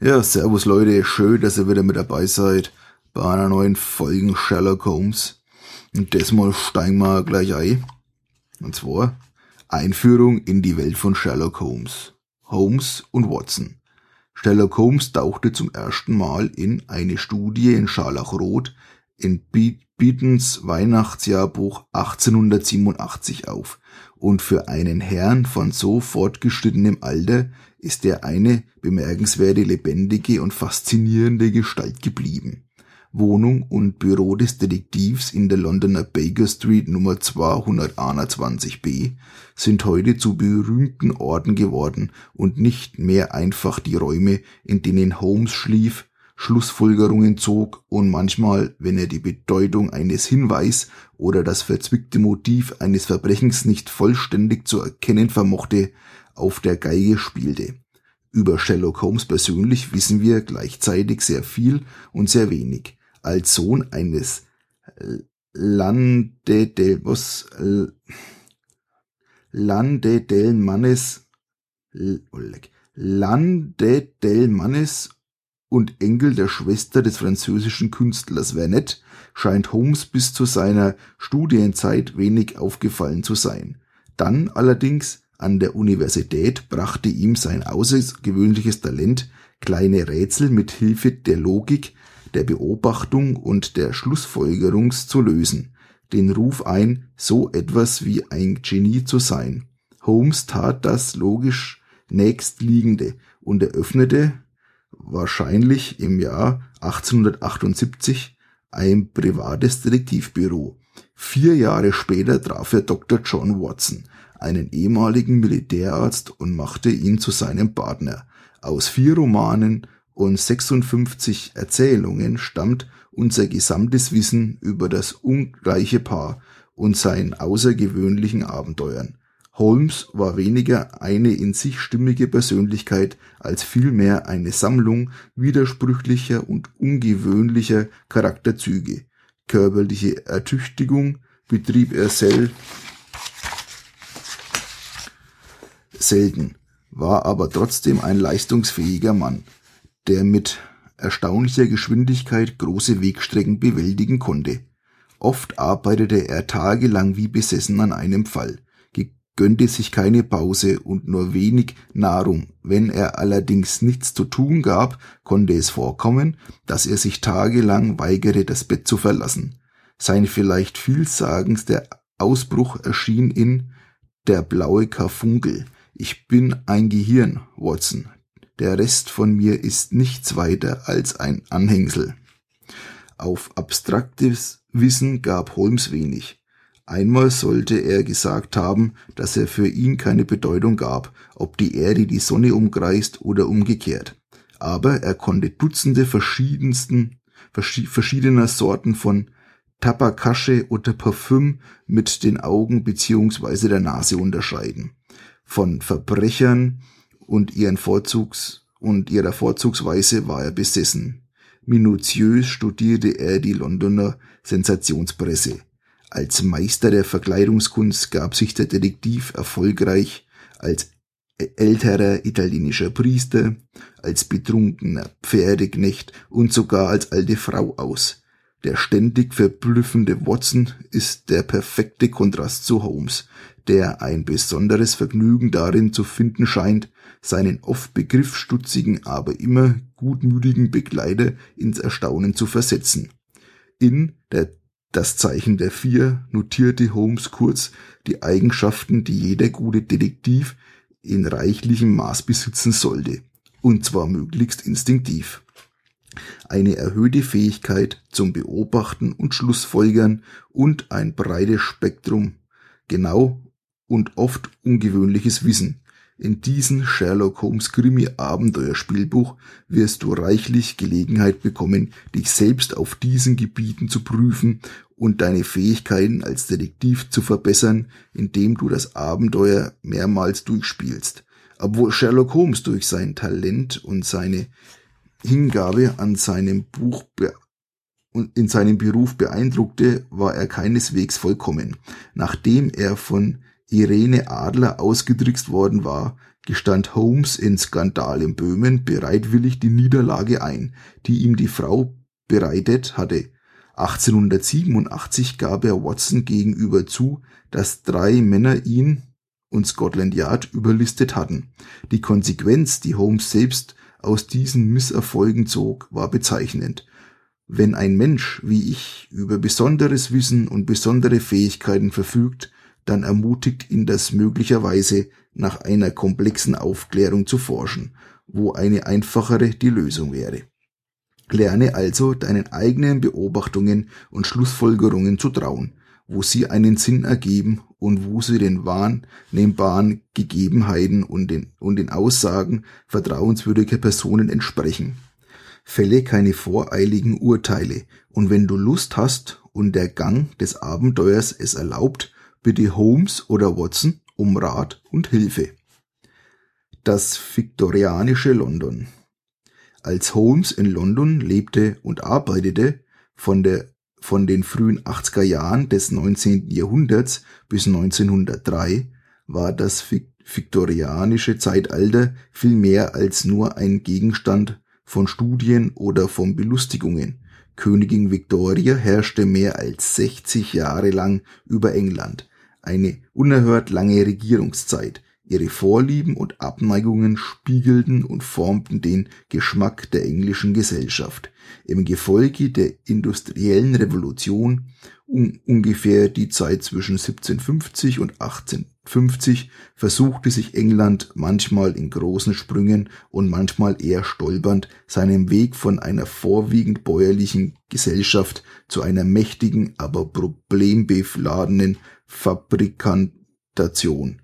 Ja, servus Leute, schön, dass ihr wieder mit dabei seid bei einer neuen Folge Sherlock Holmes. Und das mal steigen wir gleich ein. Und zwar Einführung in die Welt von Sherlock Holmes. Holmes und Watson. Sherlock Holmes tauchte zum ersten Mal in eine Studie in Scharlachrot in Beatons Weihnachtsjahrbuch 1887 auf. Und für einen Herrn von so fortgeschrittenem Alter ist er eine bemerkenswerte, lebendige und faszinierende Gestalt geblieben. Wohnung und Büro des Detektivs in der Londoner Baker Street Nummer 221b sind heute zu berühmten Orten geworden und nicht mehr einfach die Räume, in denen Holmes schlief, Schlussfolgerungen zog und manchmal, wenn er die Bedeutung eines Hinweis oder das verzwickte Motiv eines Verbrechens nicht vollständig zu erkennen vermochte, auf der Geige spielte. Über Sherlock Holmes persönlich wissen wir gleichzeitig sehr viel und sehr wenig. Als Sohn eines Lande del, was, Lande del Mannes, Lande del Mannes und Enkel der Schwester des französischen Künstlers Vernet scheint Holmes bis zu seiner Studienzeit wenig aufgefallen zu sein. Dann allerdings an der Universität brachte ihm sein außergewöhnliches Talent, kleine Rätsel mit Hilfe der Logik, der Beobachtung und der Schlussfolgerung zu lösen, den Ruf ein, so etwas wie ein Genie zu sein. Holmes tat das logisch nächstliegende und eröffnete, wahrscheinlich im Jahr 1878, ein privates Detektivbüro. Vier Jahre später traf er Dr. John Watson, einen ehemaligen Militärarzt, und machte ihn zu seinem Partner. Aus vier Romanen und 56 Erzählungen stammt unser gesamtes Wissen über das ungleiche Paar und seinen außergewöhnlichen Abenteuern. Holmes war weniger eine in sich stimmige Persönlichkeit als vielmehr eine Sammlung widersprüchlicher und ungewöhnlicher Charakterzüge. Körperliche Ertüchtigung betrieb er sel selten, war aber trotzdem ein leistungsfähiger Mann, der mit erstaunlicher Geschwindigkeit große Wegstrecken bewältigen konnte. Oft arbeitete er tagelang wie besessen an einem Fall gönnte sich keine Pause und nur wenig Nahrung. Wenn er allerdings nichts zu tun gab, konnte es vorkommen, dass er sich tagelang weigerte, das Bett zu verlassen. Sein vielleicht vielsagendster Ausbruch erschien in Der blaue Karfunkel. Ich bin ein Gehirn, Watson. Der Rest von mir ist nichts weiter als ein Anhängsel. Auf abstraktes Wissen gab Holmes wenig. Einmal sollte er gesagt haben, dass er für ihn keine Bedeutung gab, ob die Erde die Sonne umkreist oder umgekehrt. Aber er konnte Dutzende verschiedensten, verschiedener Sorten von Tabakasche oder Parfüm mit den Augen beziehungsweise der Nase unterscheiden. Von Verbrechern und ihren Vorzugs und ihrer Vorzugsweise war er besessen. Minutiös studierte er die Londoner Sensationspresse. Als Meister der Verkleidungskunst gab sich der Detektiv erfolgreich als älterer italienischer Priester, als betrunkener Pferdeknecht und sogar als alte Frau aus. Der ständig verblüffende Watson ist der perfekte Kontrast zu Holmes, der ein besonderes Vergnügen darin zu finden scheint, seinen oft begriffsstutzigen, aber immer gutmütigen Begleiter ins Erstaunen zu versetzen. In der das Zeichen der Vier notierte Holmes kurz die Eigenschaften, die jeder gute Detektiv in reichlichem Maß besitzen sollte, und zwar möglichst instinktiv. Eine erhöhte Fähigkeit zum Beobachten und Schlussfolgern und ein breites Spektrum genau und oft ungewöhnliches Wissen, in diesem Sherlock Holmes Krimi Abenteuerspielbuch wirst du reichlich Gelegenheit bekommen, dich selbst auf diesen Gebieten zu prüfen und deine Fähigkeiten als Detektiv zu verbessern, indem du das Abenteuer mehrmals durchspielst. Obwohl Sherlock Holmes durch sein Talent und seine Hingabe an seinem Buch und in seinem Beruf beeindruckte, war er keineswegs vollkommen. Nachdem er von Irene Adler ausgetrickst worden war, gestand Holmes in Skandal in Böhmen bereitwillig die Niederlage ein, die ihm die Frau bereitet hatte. 1887 gab er Watson gegenüber zu, dass drei Männer ihn und Scotland Yard überlistet hatten. Die Konsequenz, die Holmes selbst aus diesen Misserfolgen zog, war bezeichnend. Wenn ein Mensch wie ich über besonderes Wissen und besondere Fähigkeiten verfügt, dann ermutigt ihn das möglicherweise nach einer komplexen Aufklärung zu forschen, wo eine einfachere die Lösung wäre. Lerne also deinen eigenen Beobachtungen und Schlussfolgerungen zu trauen, wo sie einen Sinn ergeben und wo sie den wahrnehmbaren Gegebenheiten und den, und den Aussagen vertrauenswürdiger Personen entsprechen. Fälle keine voreiligen Urteile, und wenn du Lust hast und der Gang des Abenteuers es erlaubt, bitte Holmes oder Watson um Rat und Hilfe. Das viktorianische London. Als Holmes in London lebte und arbeitete, von der von den frühen 80er Jahren des 19. Jahrhunderts bis 1903 war das viktorianische Zeitalter viel mehr als nur ein Gegenstand von Studien oder von Belustigungen. Königin Victoria herrschte mehr als 60 Jahre lang über England, eine unerhört lange Regierungszeit, Ihre Vorlieben und Abneigungen spiegelten und formten den Geschmack der englischen Gesellschaft. Im Gefolge der industriellen Revolution um ungefähr die Zeit zwischen 1750 und 1850 versuchte sich England manchmal in großen Sprüngen und manchmal eher stolpernd seinen Weg von einer vorwiegend bäuerlichen Gesellschaft zu einer mächtigen, aber problembefladenen Fabrikantation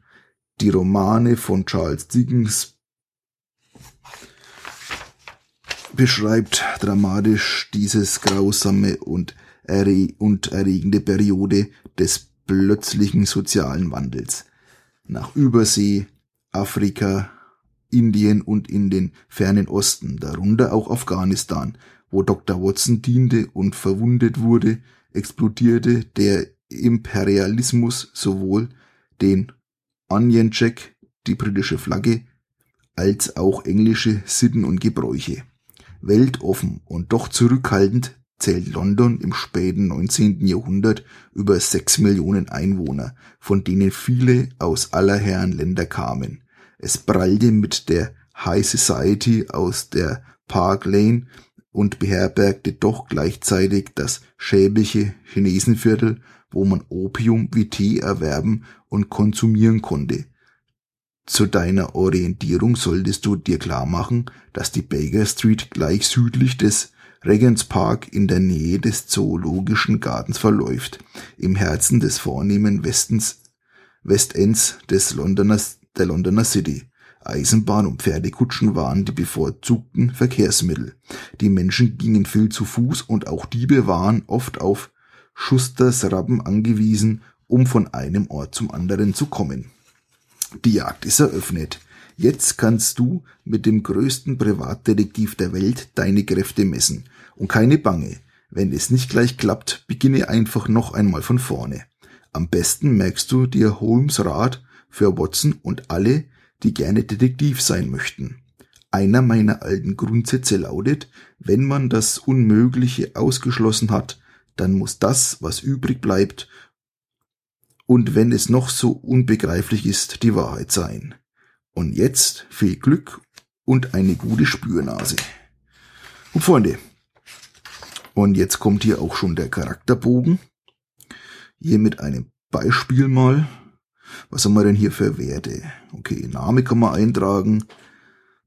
die Romane von Charles Dickens beschreibt dramatisch dieses grausame und, erre und erregende Periode des plötzlichen sozialen Wandels. Nach Übersee, Afrika, Indien und in den fernen Osten, darunter auch Afghanistan, wo Dr. Watson diente und verwundet wurde, explodierte der Imperialismus sowohl den Onion Jack, die britische Flagge, als auch englische Sitten und Gebräuche. Weltoffen und doch zurückhaltend zählt London im späten 19. Jahrhundert über sechs Millionen Einwohner, von denen viele aus aller Herren Länder kamen. Es prallte mit der High Society aus der Park Lane und beherbergte doch gleichzeitig das schäbige Chinesenviertel wo man Opium wie Tee erwerben und konsumieren konnte. Zu deiner Orientierung solltest du dir klar machen, dass die Baker Street gleich südlich des Regents Park in der Nähe des Zoologischen Gartens verläuft, im Herzen des vornehmen Westens, Westends des Londoner, der Londoner City. Eisenbahn und Pferdekutschen waren die bevorzugten Verkehrsmittel. Die Menschen gingen viel zu Fuß und auch Diebe waren oft auf Schusters Rappen angewiesen, um von einem Ort zum anderen zu kommen. Die Jagd ist eröffnet. Jetzt kannst du mit dem größten Privatdetektiv der Welt deine Kräfte messen. Und keine Bange. Wenn es nicht gleich klappt, beginne einfach noch einmal von vorne. Am besten merkst du dir Holmes Rat für Watson und alle, die gerne Detektiv sein möchten. Einer meiner alten Grundsätze lautet, wenn man das Unmögliche ausgeschlossen hat, dann muss das, was übrig bleibt, und wenn es noch so unbegreiflich ist, die Wahrheit sein. Und jetzt viel Glück und eine gute Spürnase. Und Freunde, und jetzt kommt hier auch schon der Charakterbogen. Hier mit einem Beispiel mal. Was haben wir denn hier für Werte? Okay, Name kann man eintragen.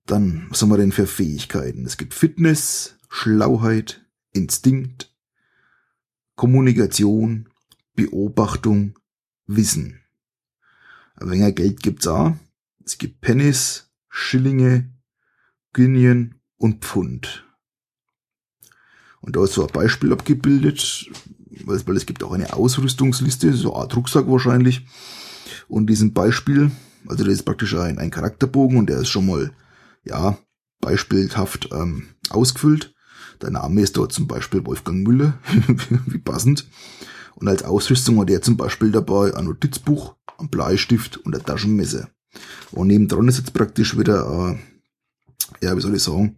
Dann, was haben wir denn für Fähigkeiten? Es gibt Fitness, Schlauheit, Instinkt, Kommunikation, Beobachtung, Wissen. Ein wenig Geld gibt's auch. Es gibt Pennies, Schillinge, Guineen und Pfund. Und da ist so ein Beispiel abgebildet, weil es gibt auch eine Ausrüstungsliste, so eine Art Rucksack wahrscheinlich. Und diesem Beispiel, also das ist praktisch ein, ein Charakterbogen und der ist schon mal, ja, beispielhaft ähm, ausgefüllt. Der Name ist dort zum Beispiel Wolfgang Müller, wie passend. Und als Ausrüstung hat er zum Beispiel dabei ein Notizbuch, ein Bleistift und ein Taschenmesser. Und nebendran ist jetzt praktisch wieder, äh, ja, wie soll ich sagen,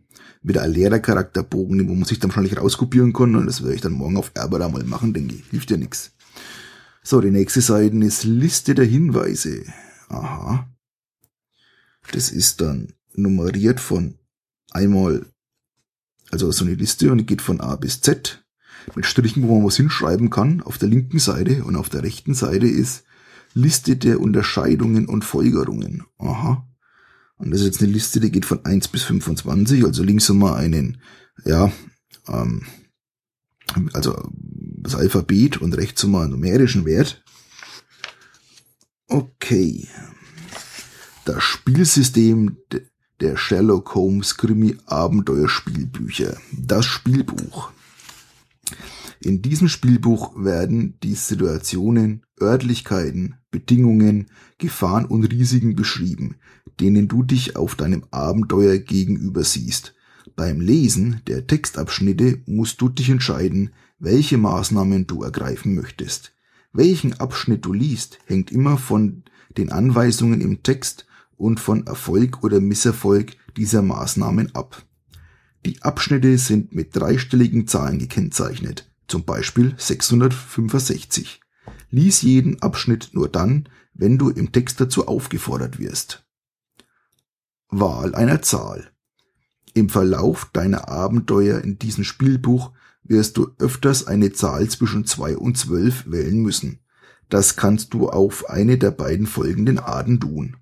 wieder ein leerer Charakterbogen, wo man sich dann wahrscheinlich rauskopieren kann. Und das werde ich dann morgen auf Erber mal machen, denke ich. Hilft ja nichts. So, die nächste Seite ist Liste der Hinweise. Aha. Das ist dann nummeriert von einmal, also so eine Liste und die geht von A bis Z mit Strichen, wo man was hinschreiben kann, auf der linken Seite und auf der rechten Seite ist Liste der Unterscheidungen und Folgerungen. Aha. Und das ist jetzt eine Liste, die geht von 1 bis 25, also links haben wir einen, ja, ähm, also das Alphabet und rechts haben wir einen numerischen Wert. Okay. Das Spielsystem der Sherlock Holmes Krimi Abenteuerspielbücher. Das Spielbuch. In diesem Spielbuch werden die Situationen, Örtlichkeiten, Bedingungen, Gefahren und Risiken beschrieben, denen du dich auf deinem Abenteuer gegenüber siehst. Beim Lesen der Textabschnitte musst du dich entscheiden, welche Maßnahmen du ergreifen möchtest. Welchen Abschnitt du liest, hängt immer von den Anweisungen im Text und von Erfolg oder Misserfolg dieser Maßnahmen ab. Die Abschnitte sind mit dreistelligen Zahlen gekennzeichnet, zum Beispiel 665. Lies jeden Abschnitt nur dann, wenn du im Text dazu aufgefordert wirst. Wahl einer Zahl. Im Verlauf deiner Abenteuer in diesem Spielbuch wirst du öfters eine Zahl zwischen 2 und 12 wählen müssen. Das kannst du auf eine der beiden folgenden Arten tun.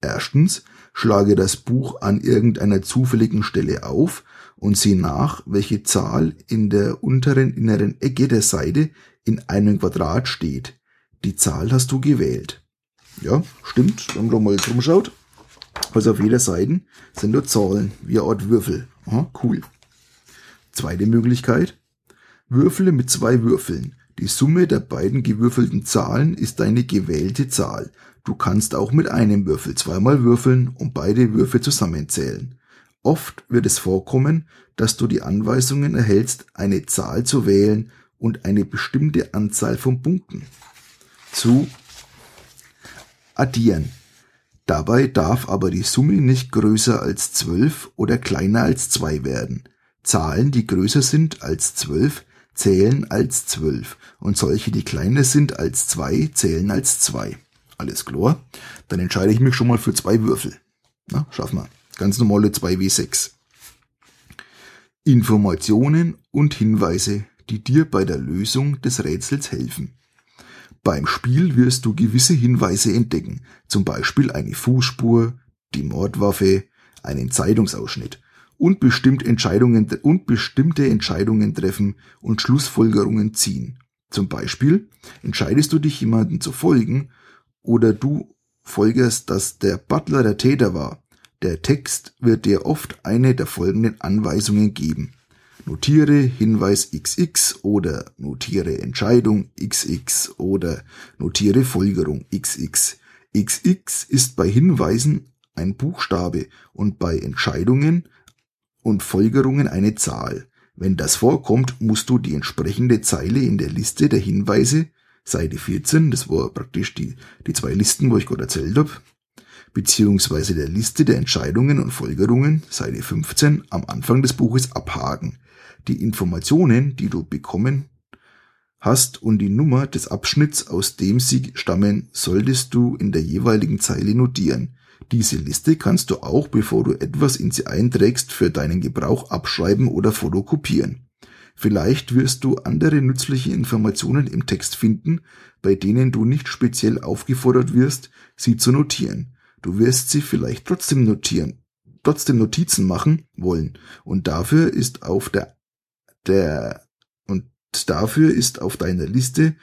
Erstens, schlage das Buch an irgendeiner zufälligen Stelle auf und sieh nach, welche Zahl in der unteren inneren Ecke der Seite in einem Quadrat steht. Die Zahl hast du gewählt. Ja, stimmt, wenn man mal drum schaut. Also auf jeder Seite sind nur Zahlen, wie eine Würfel. Aha, cool. Zweite Möglichkeit. Würfele mit zwei Würfeln. Die Summe der beiden gewürfelten Zahlen ist deine gewählte Zahl. Du kannst auch mit einem Würfel zweimal würfeln und beide Würfe zusammenzählen. Oft wird es vorkommen, dass du die Anweisungen erhältst, eine Zahl zu wählen und eine bestimmte Anzahl von Punkten zu addieren. Dabei darf aber die Summe nicht größer als 12 oder kleiner als 2 werden. Zahlen, die größer sind als 12, zählen als 12 und solche, die kleiner sind als 2, zählen als 2. Alles klar. Dann entscheide ich mich schon mal für zwei Würfel. Na, schaffen wir. Ganz normale 2W6. Informationen und Hinweise, die dir bei der Lösung des Rätsels helfen. Beim Spiel wirst du gewisse Hinweise entdecken, zum Beispiel eine Fußspur, die Mordwaffe, einen Zeitungsausschnitt und, bestimmt Entscheidungen, und bestimmte Entscheidungen treffen und Schlussfolgerungen ziehen. Zum Beispiel entscheidest du dich jemanden zu folgen oder du folgerst, dass der Butler der Täter war. Der Text wird dir oft eine der folgenden Anweisungen geben. Notiere Hinweis XX oder notiere Entscheidung XX oder notiere Folgerung XX. XX ist bei Hinweisen ein Buchstabe und bei Entscheidungen und Folgerungen eine Zahl. Wenn das vorkommt, musst du die entsprechende Zeile in der Liste der Hinweise, Seite 14, das war praktisch die, die zwei Listen, wo ich gerade erzählt habe, beziehungsweise der Liste der Entscheidungen und Folgerungen, Seite 15, am Anfang des Buches abhaken. Die Informationen, die du bekommen hast und die Nummer des Abschnitts, aus dem sie stammen, solltest du in der jeweiligen Zeile notieren. Diese Liste kannst du auch, bevor du etwas in sie einträgst, für deinen Gebrauch abschreiben oder fotokopieren. Vielleicht wirst du andere nützliche Informationen im Text finden, bei denen du nicht speziell aufgefordert wirst, sie zu notieren. Du wirst sie vielleicht trotzdem notieren, trotzdem Notizen machen wollen. Und dafür ist auf der, der, und dafür ist auf deiner Liste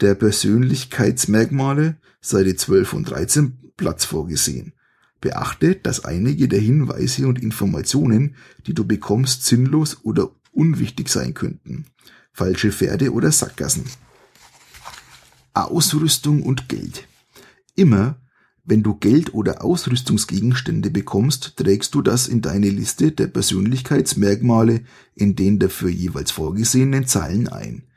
der Persönlichkeitsmerkmale Seite 12 und 13 Platz vorgesehen. Beachte, dass einige der Hinweise und Informationen, die du bekommst, sinnlos oder unwichtig sein könnten. Falsche Pferde oder Sackgassen. Ausrüstung und Geld. Immer, wenn du Geld oder Ausrüstungsgegenstände bekommst, trägst du das in deine Liste der Persönlichkeitsmerkmale in den dafür jeweils vorgesehenen Zeilen ein.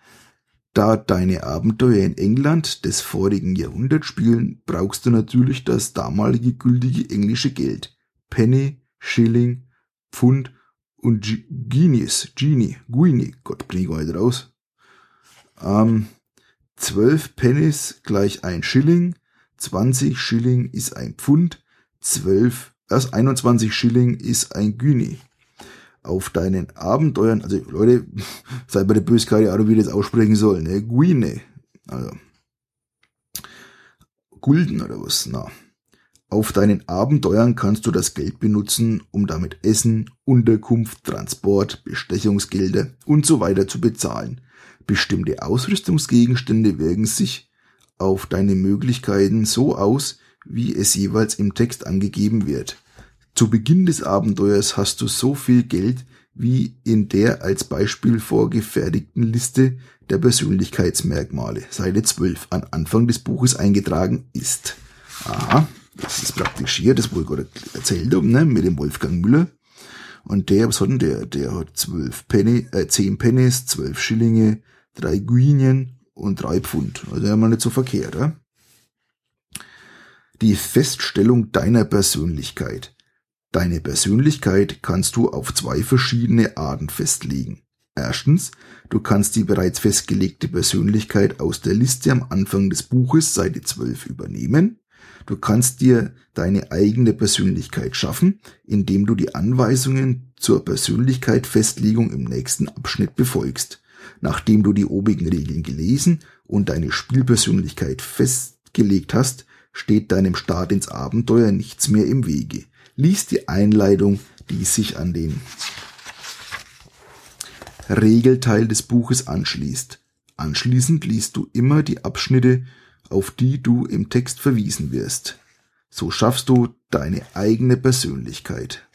Da deine Abenteuer in England des vorigen Jahrhunderts spielen, brauchst du natürlich das damalige gültige englische Geld. Penny, Schilling, Pfund und Guineas, Genie, Guinea, Gott, bring ich nicht raus. Ähm, 12 Pennies gleich ein Schilling, 20 Schilling ist ein Pfund, 12, erst 21 Schilling ist ein Guinea auf deinen Abenteuern, also Leute, seid bei der böse keine Ahnung, wie ich das aussprechen soll, ne? Guine. Also. Gulden oder was, na. Auf deinen Abenteuern kannst du das Geld benutzen, um damit Essen, Unterkunft, Transport, Bestechungsgelder und so weiter zu bezahlen. Bestimmte Ausrüstungsgegenstände wirken sich auf deine Möglichkeiten so aus, wie es jeweils im Text angegeben wird. Zu Beginn des Abenteuers hast du so viel Geld wie in der als Beispiel vorgefertigten Liste der Persönlichkeitsmerkmale, Seite 12, an Anfang des Buches eingetragen ist. Aha, das ist praktisch hier, das ich gerade erzählt ne, mit dem Wolfgang Müller. Und der, was hat denn der? Der hat zwölf Penny, äh, zehn Pennies, zwölf Schillinge, drei Guinien und drei Pfund. Also ja mal nicht so verkehrt, ja? Die Feststellung deiner Persönlichkeit. Deine Persönlichkeit kannst du auf zwei verschiedene Arten festlegen. Erstens, du kannst die bereits festgelegte Persönlichkeit aus der Liste am Anfang des Buches Seite 12 übernehmen. Du kannst dir deine eigene Persönlichkeit schaffen, indem du die Anweisungen zur Persönlichkeitsfestlegung im nächsten Abschnitt befolgst. Nachdem du die obigen Regeln gelesen und deine Spielpersönlichkeit festgelegt hast, steht deinem Start ins Abenteuer nichts mehr im Wege liest die Einleitung, die sich an den Regelteil des Buches anschließt. Anschließend liest du immer die Abschnitte, auf die du im Text verwiesen wirst. So schaffst du deine eigene Persönlichkeit.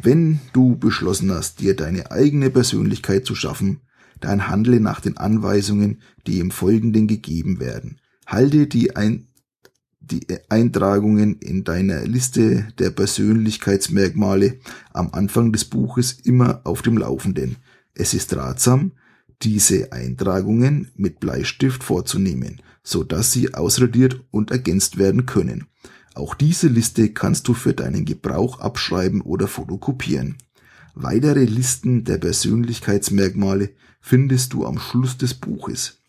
Wenn du beschlossen hast, dir deine eigene Persönlichkeit zu schaffen, dann handle nach den Anweisungen, die im Folgenden gegeben werden. Halte die ein die Eintragungen in deiner Liste der Persönlichkeitsmerkmale am Anfang des Buches immer auf dem Laufenden. Es ist ratsam, diese Eintragungen mit Bleistift vorzunehmen, so dass sie ausradiert und ergänzt werden können. Auch diese Liste kannst du für deinen Gebrauch abschreiben oder fotokopieren. Weitere Listen der Persönlichkeitsmerkmale findest du am Schluss des Buches.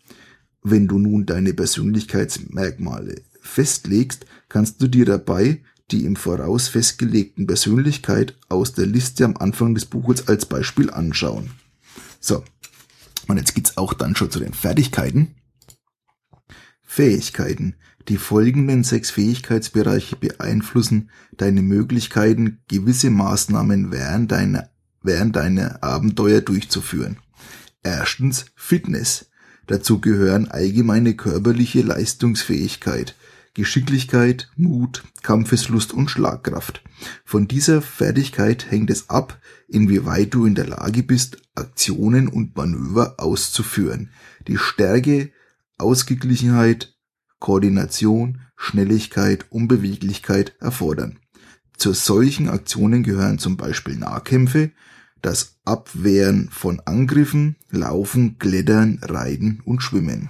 Wenn du nun deine Persönlichkeitsmerkmale festlegst, kannst du dir dabei die im Voraus festgelegten Persönlichkeit aus der Liste am Anfang des Buches als Beispiel anschauen. So, und jetzt geht's auch dann schon zu den Fertigkeiten. Fähigkeiten. Die folgenden sechs Fähigkeitsbereiche beeinflussen deine Möglichkeiten, gewisse Maßnahmen während deiner, während deiner Abenteuer durchzuführen. Erstens Fitness. Dazu gehören allgemeine körperliche Leistungsfähigkeit, Geschicklichkeit, Mut, Kampfeslust und Schlagkraft. Von dieser Fertigkeit hängt es ab, inwieweit du in der Lage bist, Aktionen und Manöver auszuführen. Die Stärke, Ausgeglichenheit, Koordination, Schnelligkeit und Beweglichkeit erfordern. Zu solchen Aktionen gehören zum Beispiel Nahkämpfe, das Abwehren von Angriffen, Laufen, Klettern, Reiten und Schwimmen.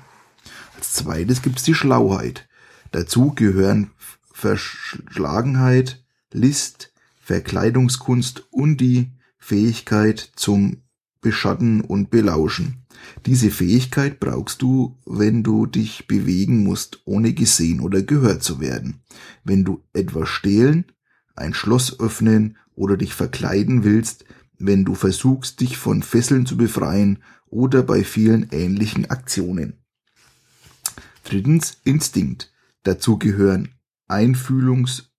Als zweites gibt's die Schlauheit. Dazu gehören Verschlagenheit, List, Verkleidungskunst und die Fähigkeit zum Beschatten und Belauschen. Diese Fähigkeit brauchst du, wenn du dich bewegen musst, ohne gesehen oder gehört zu werden. Wenn du etwas stehlen, ein Schloss öffnen oder dich verkleiden willst, wenn du versuchst, dich von Fesseln zu befreien oder bei vielen ähnlichen Aktionen. Drittens Instinkt. Dazu gehören Einfühlungs-,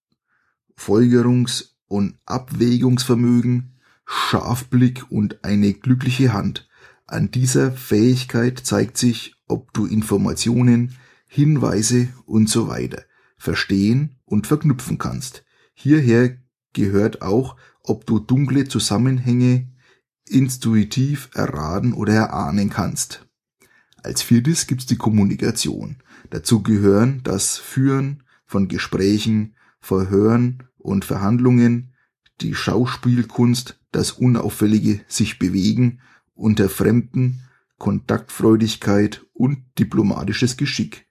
Folgerungs- und Abwägungsvermögen, Scharfblick und eine glückliche Hand. An dieser Fähigkeit zeigt sich, ob du Informationen, Hinweise und so weiter verstehen und verknüpfen kannst. Hierher gehört auch, ob du dunkle Zusammenhänge intuitiv erraten oder erahnen kannst. Als viertes gibt's die Kommunikation. Dazu gehören das Führen von Gesprächen, Verhören und Verhandlungen, die Schauspielkunst, das unauffällige sich bewegen unter Fremden, Kontaktfreudigkeit und diplomatisches Geschick.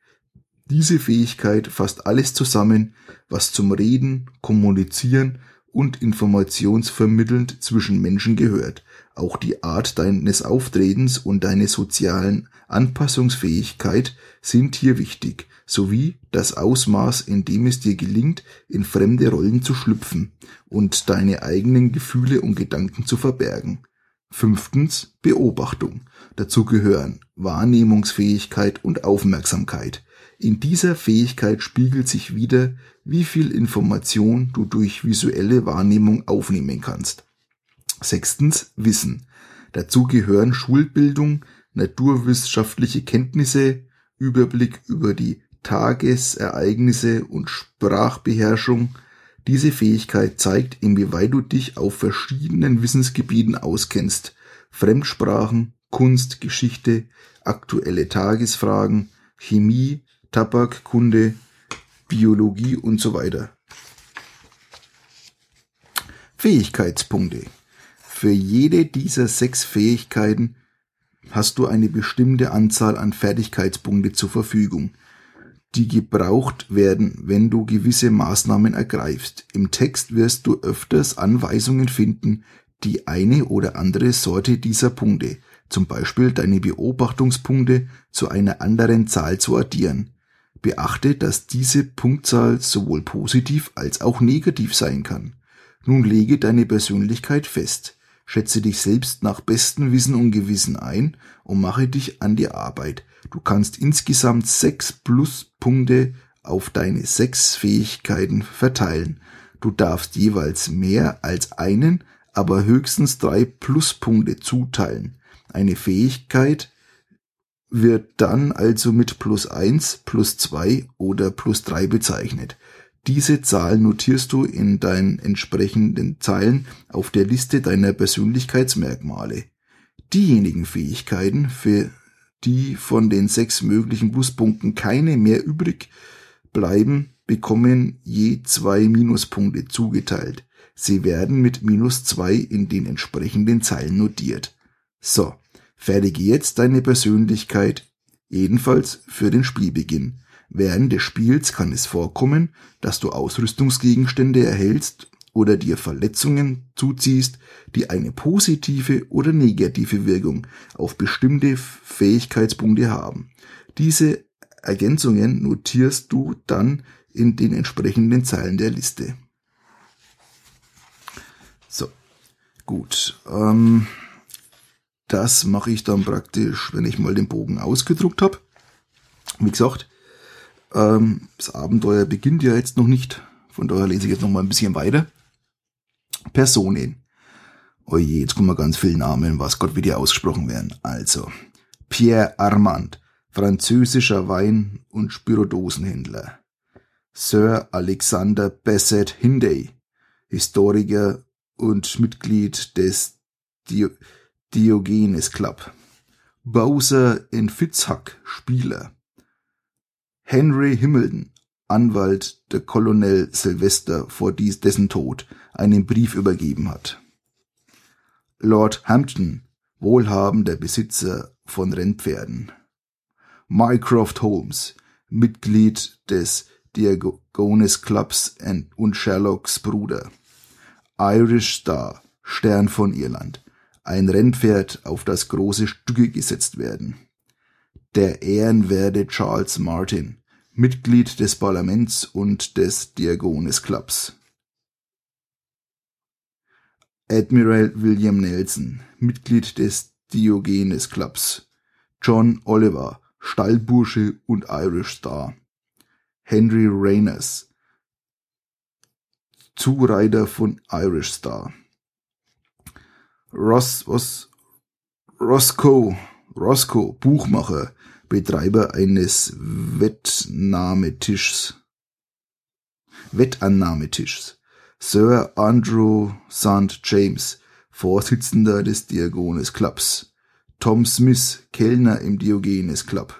Diese Fähigkeit fasst alles zusammen, was zum Reden, Kommunizieren und Informationsvermitteln zwischen Menschen gehört. Auch die Art deines Auftretens und deine sozialen Anpassungsfähigkeit sind hier wichtig, sowie das Ausmaß, in dem es dir gelingt, in fremde Rollen zu schlüpfen und deine eigenen Gefühle und Gedanken zu verbergen. Fünftens Beobachtung. Dazu gehören Wahrnehmungsfähigkeit und Aufmerksamkeit. In dieser Fähigkeit spiegelt sich wieder, wie viel Information du durch visuelle Wahrnehmung aufnehmen kannst. Sechstens Wissen. Dazu gehören Schulbildung, naturwissenschaftliche Kenntnisse, Überblick über die Tagesereignisse und Sprachbeherrschung. Diese Fähigkeit zeigt, inwieweit du dich auf verschiedenen Wissensgebieten auskennst. Fremdsprachen, Kunst, Geschichte, aktuelle Tagesfragen, Chemie, Tabakkunde, Biologie und so weiter. Fähigkeitspunkte. Für jede dieser sechs Fähigkeiten hast du eine bestimmte Anzahl an Fertigkeitspunkte zur Verfügung, die gebraucht werden, wenn du gewisse Maßnahmen ergreifst. Im Text wirst du öfters Anweisungen finden, die eine oder andere Sorte dieser Punkte, zum Beispiel deine Beobachtungspunkte, zu einer anderen Zahl zu addieren. Beachte, dass diese Punktzahl sowohl positiv als auch negativ sein kann. Nun lege deine Persönlichkeit fest. Schätze dich selbst nach bestem Wissen und Gewissen ein und mache dich an die Arbeit. Du kannst insgesamt sechs Pluspunkte auf deine sechs Fähigkeiten verteilen. Du darfst jeweils mehr als einen, aber höchstens drei Pluspunkte zuteilen. Eine Fähigkeit wird dann also mit plus eins, plus zwei oder plus drei bezeichnet. Diese Zahl notierst du in deinen entsprechenden Zeilen auf der Liste deiner Persönlichkeitsmerkmale. Diejenigen Fähigkeiten, für die von den sechs möglichen Pluspunkten keine mehr übrig bleiben, bekommen je zwei Minuspunkte zugeteilt. Sie werden mit minus zwei in den entsprechenden Zeilen notiert. So, fertige jetzt deine Persönlichkeit jedenfalls für den Spielbeginn. Während des Spiels kann es vorkommen, dass du Ausrüstungsgegenstände erhältst oder dir Verletzungen zuziehst, die eine positive oder negative Wirkung auf bestimmte Fähigkeitspunkte haben. Diese Ergänzungen notierst du dann in den entsprechenden Zeilen der Liste. So, gut. Ähm, das mache ich dann praktisch, wenn ich mal den Bogen ausgedruckt habe. Wie gesagt, ähm, das Abenteuer beginnt ja jetzt noch nicht. Von daher lese ich jetzt noch mal ein bisschen weiter. Personen. Oje, jetzt kommen wir ganz viele Namen, was Gott wie die ausgesprochen werden. Also, Pierre Armand, französischer Wein- und Spiridosenhändler. Sir Alexander Bassett Hindey, Historiker und Mitglied des Dio Diogenes Club. Bowser in Fitzhack, Spieler. Henry Himmelden, Anwalt der Colonel Sylvester vor dies, dessen Tod, einen Brief übergeben hat. Lord Hampton, wohlhabender Besitzer von Rennpferden. Mycroft Holmes, Mitglied des Diagones Clubs und Sherlocks Bruder. Irish Star, Stern von Irland, ein Rennpferd, auf das große Stücke gesetzt werden. Der ehrenwerte Charles Martin, Mitglied des Parlaments und des Diagones Clubs. Admiral William Nelson, Mitglied des Diogenes Clubs. John Oliver, Stallbursche und Irish Star. Henry Rayners, Zureiter von Irish Star. Ross, was, Roscoe, Roscoe, Buchmacher, Betreiber eines Wettnahmetischs. Wettannahmetischs. Sir Andrew St. James, Vorsitzender des Diogenes Clubs. Tom Smith, Kellner im Diogenes Club.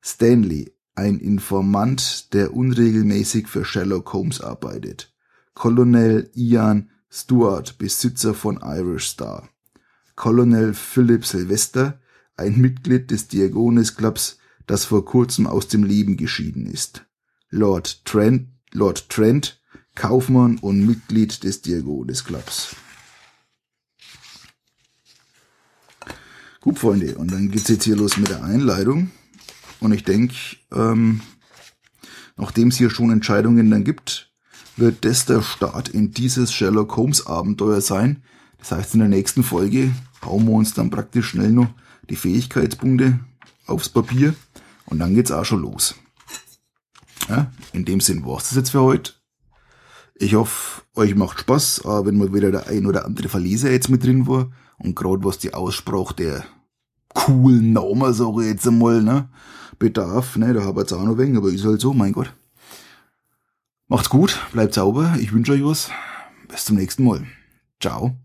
Stanley, ein Informant, der unregelmäßig für Sherlock Holmes arbeitet. Colonel Ian Stewart, Besitzer von Irish Star. Colonel Philip Sylvester, ein Mitglied des Diagones Clubs, das vor kurzem aus dem Leben geschieden ist. Lord Trent, Lord Trent, Kaufmann und Mitglied des Diagones Clubs. Gut, Freunde, und dann geht's jetzt hier los mit der Einleitung. Und ich denke, ähm, nachdem es hier schon Entscheidungen dann gibt, wird das der Start in dieses Sherlock Holmes Abenteuer sein. Das heißt, in der nächsten Folge hauen wir uns dann praktisch schnell noch die Fähigkeitspunkte aufs Papier und dann geht's auch schon los. Ja, in dem Sinn war's das jetzt für heute. Ich hoffe, euch macht Spaß, aber wenn mal wieder der ein oder andere Verleser jetzt mit drin war und gerade was die Aussprache der coolen Namen, sage ich jetzt einmal, ne, bedarf, ne, da hab ich jetzt auch noch wenig, aber ist halt so, mein Gott. Macht's gut, bleibt sauber, ich wünsche euch was. Bis zum nächsten Mal. Ciao.